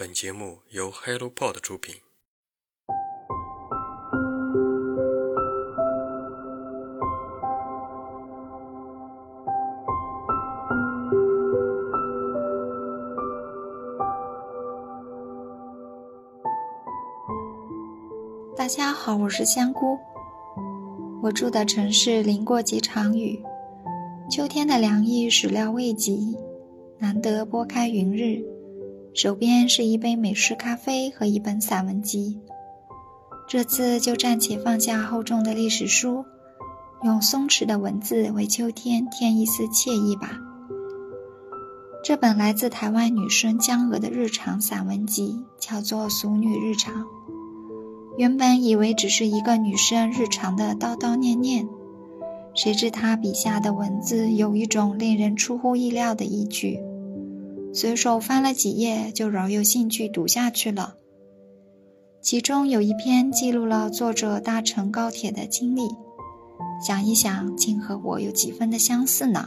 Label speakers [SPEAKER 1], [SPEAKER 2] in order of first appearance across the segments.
[SPEAKER 1] 本节目由 HelloPod 出品。
[SPEAKER 2] 大家好，我是香菇。我住的城市淋过几场雨，秋天的凉意始料未及，难得拨开云日，手边是一杯美式咖啡和一本散文集。这次就暂且放下厚重的历史书，用松弛的文字为秋天添一丝惬意吧。这本来自台湾女生江娥的日常散文集，叫做《俗女日常》。原本以为只是一个女生日常的叨叨念念，谁知她笔下的文字有一种令人出乎意料的意趣，随手翻了几页就饶有兴趣读下去了。其中有一篇记录了作者搭乘高铁的经历，想一想，竟和我有几分的相似呢。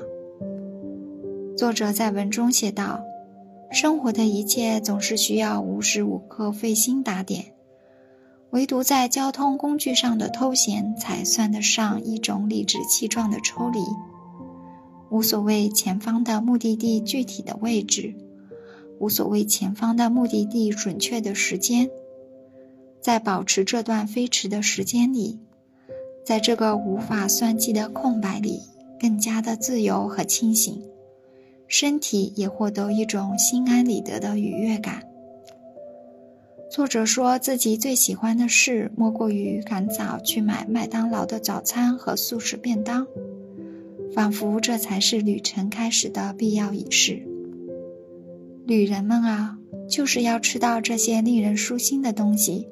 [SPEAKER 2] 作者在文中写道：“生活的一切总是需要无时无刻费心打点。”唯独在交通工具上的偷闲，才算得上一种理直气壮的抽离。无所谓前方的目的地具体的位置，无所谓前方的目的地准确的时间，在保持这段飞驰的时间里，在这个无法算计的空白里，更加的自由和清醒，身体也获得一种心安理得的愉悦感。作者说自己最喜欢的事，莫过于赶早去买麦当劳的早餐和速食便当，仿佛这才是旅程开始的必要仪式。旅人们啊，就是要吃到这些令人舒心的东西，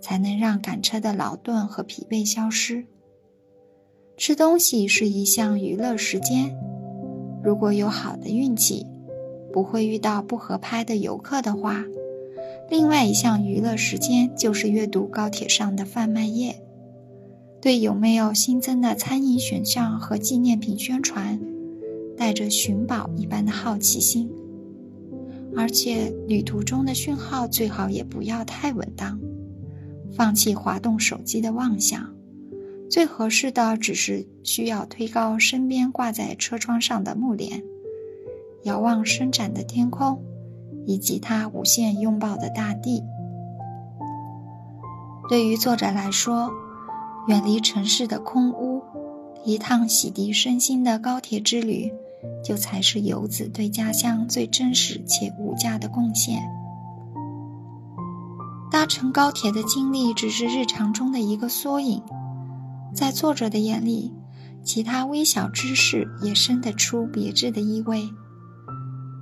[SPEAKER 2] 才能让赶车的劳顿和疲惫消失。吃东西是一项娱乐时间，如果有好的运气，不会遇到不合拍的游客的话。另外一项娱乐时间就是阅读高铁上的贩卖页，对有没有新增的餐饮选项和纪念品宣传，带着寻宝一般的好奇心。而且旅途中的讯号最好也不要太稳当，放弃滑动手机的妄想，最合适的只是需要推高身边挂在车窗上的幕帘，遥望伸展的天空。以及它无限拥抱的大地。对于作者来说，远离城市的空屋，一趟洗涤身心的高铁之旅，就才是游子对家乡最真实且无价的贡献。搭乘高铁的经历只是日常中的一个缩影，在作者的眼里，其他微小之事也生得出别致的意味。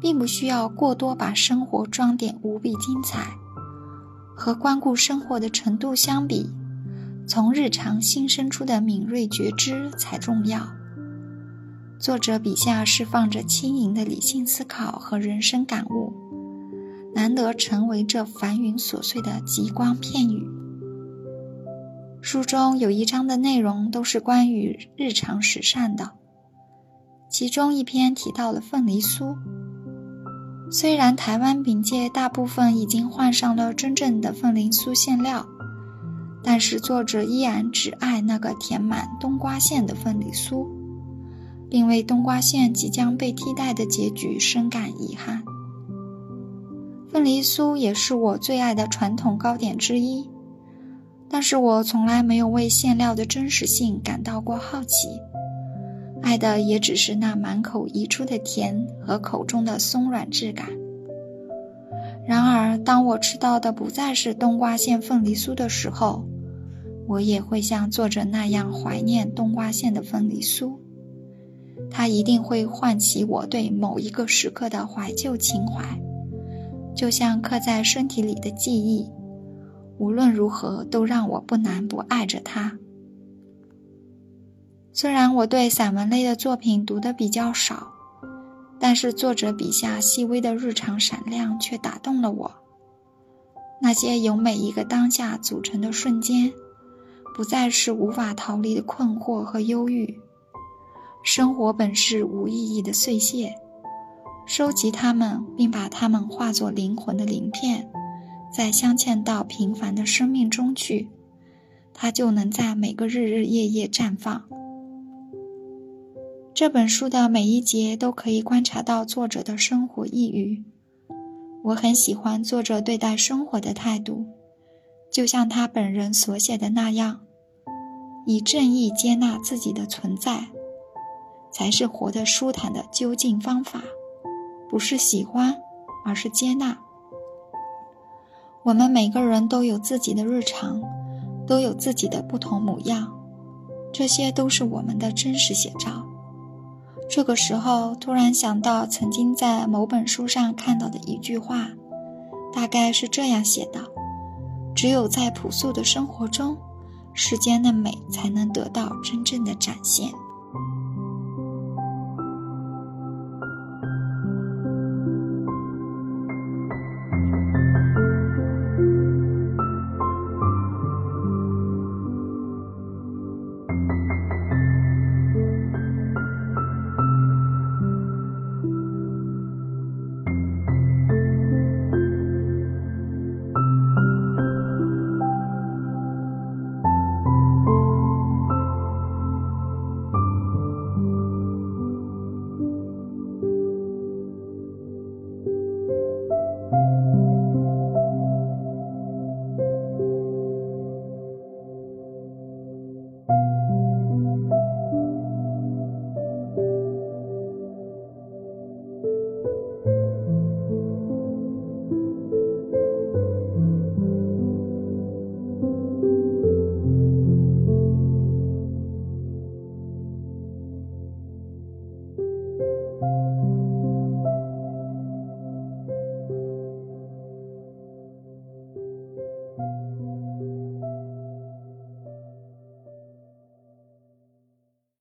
[SPEAKER 2] 并不需要过多把生活装点无比精彩，和关顾生活的程度相比，从日常新生出的敏锐觉知才重要。作者笔下释放着轻盈的理性思考和人生感悟，难得成为这繁云琐碎的极光片语。书中有一章的内容都是关于日常时善的，其中一篇提到了凤梨酥。虽然台湾饼界大部分已经换上了真正的凤梨酥馅料，但是作者依然只爱那个填满冬瓜馅的凤梨酥，并为冬瓜馅即将被替代的结局深感遗憾。凤梨酥也是我最爱的传统糕点之一，但是我从来没有为馅料的真实性感到过好奇。爱的也只是那满口溢出的甜和口中的松软质感。然而，当我吃到的不再是冬瓜馅凤梨酥的时候，我也会像作者那样怀念冬瓜馅的凤梨酥。它一定会唤起我对某一个时刻的怀旧情怀，就像刻在身体里的记忆，无论如何都让我不难不爱着它。虽然我对散文类的作品读的比较少，但是作者笔下细微的日常闪亮却打动了我。那些由每一个当下组成的瞬间，不再是无法逃离的困惑和忧郁。生活本是无意义的碎屑，收集它们，并把它们化作灵魂的鳞片，再镶嵌到平凡的生命中去，它就能在每个日日夜夜绽放。这本书的每一节都可以观察到作者的生活抑郁。我很喜欢作者对待生活的态度，就像他本人所写的那样，以正义接纳自己的存在，才是活得舒坦的究竟方法。不是喜欢，而是接纳。我们每个人都有自己的日常，都有自己的不同模样，这些都是我们的真实写照。这个时候，突然想到曾经在某本书上看到的一句话，大概是这样写的：“只有在朴素的生活中，世间的美才能得到真正的展现。”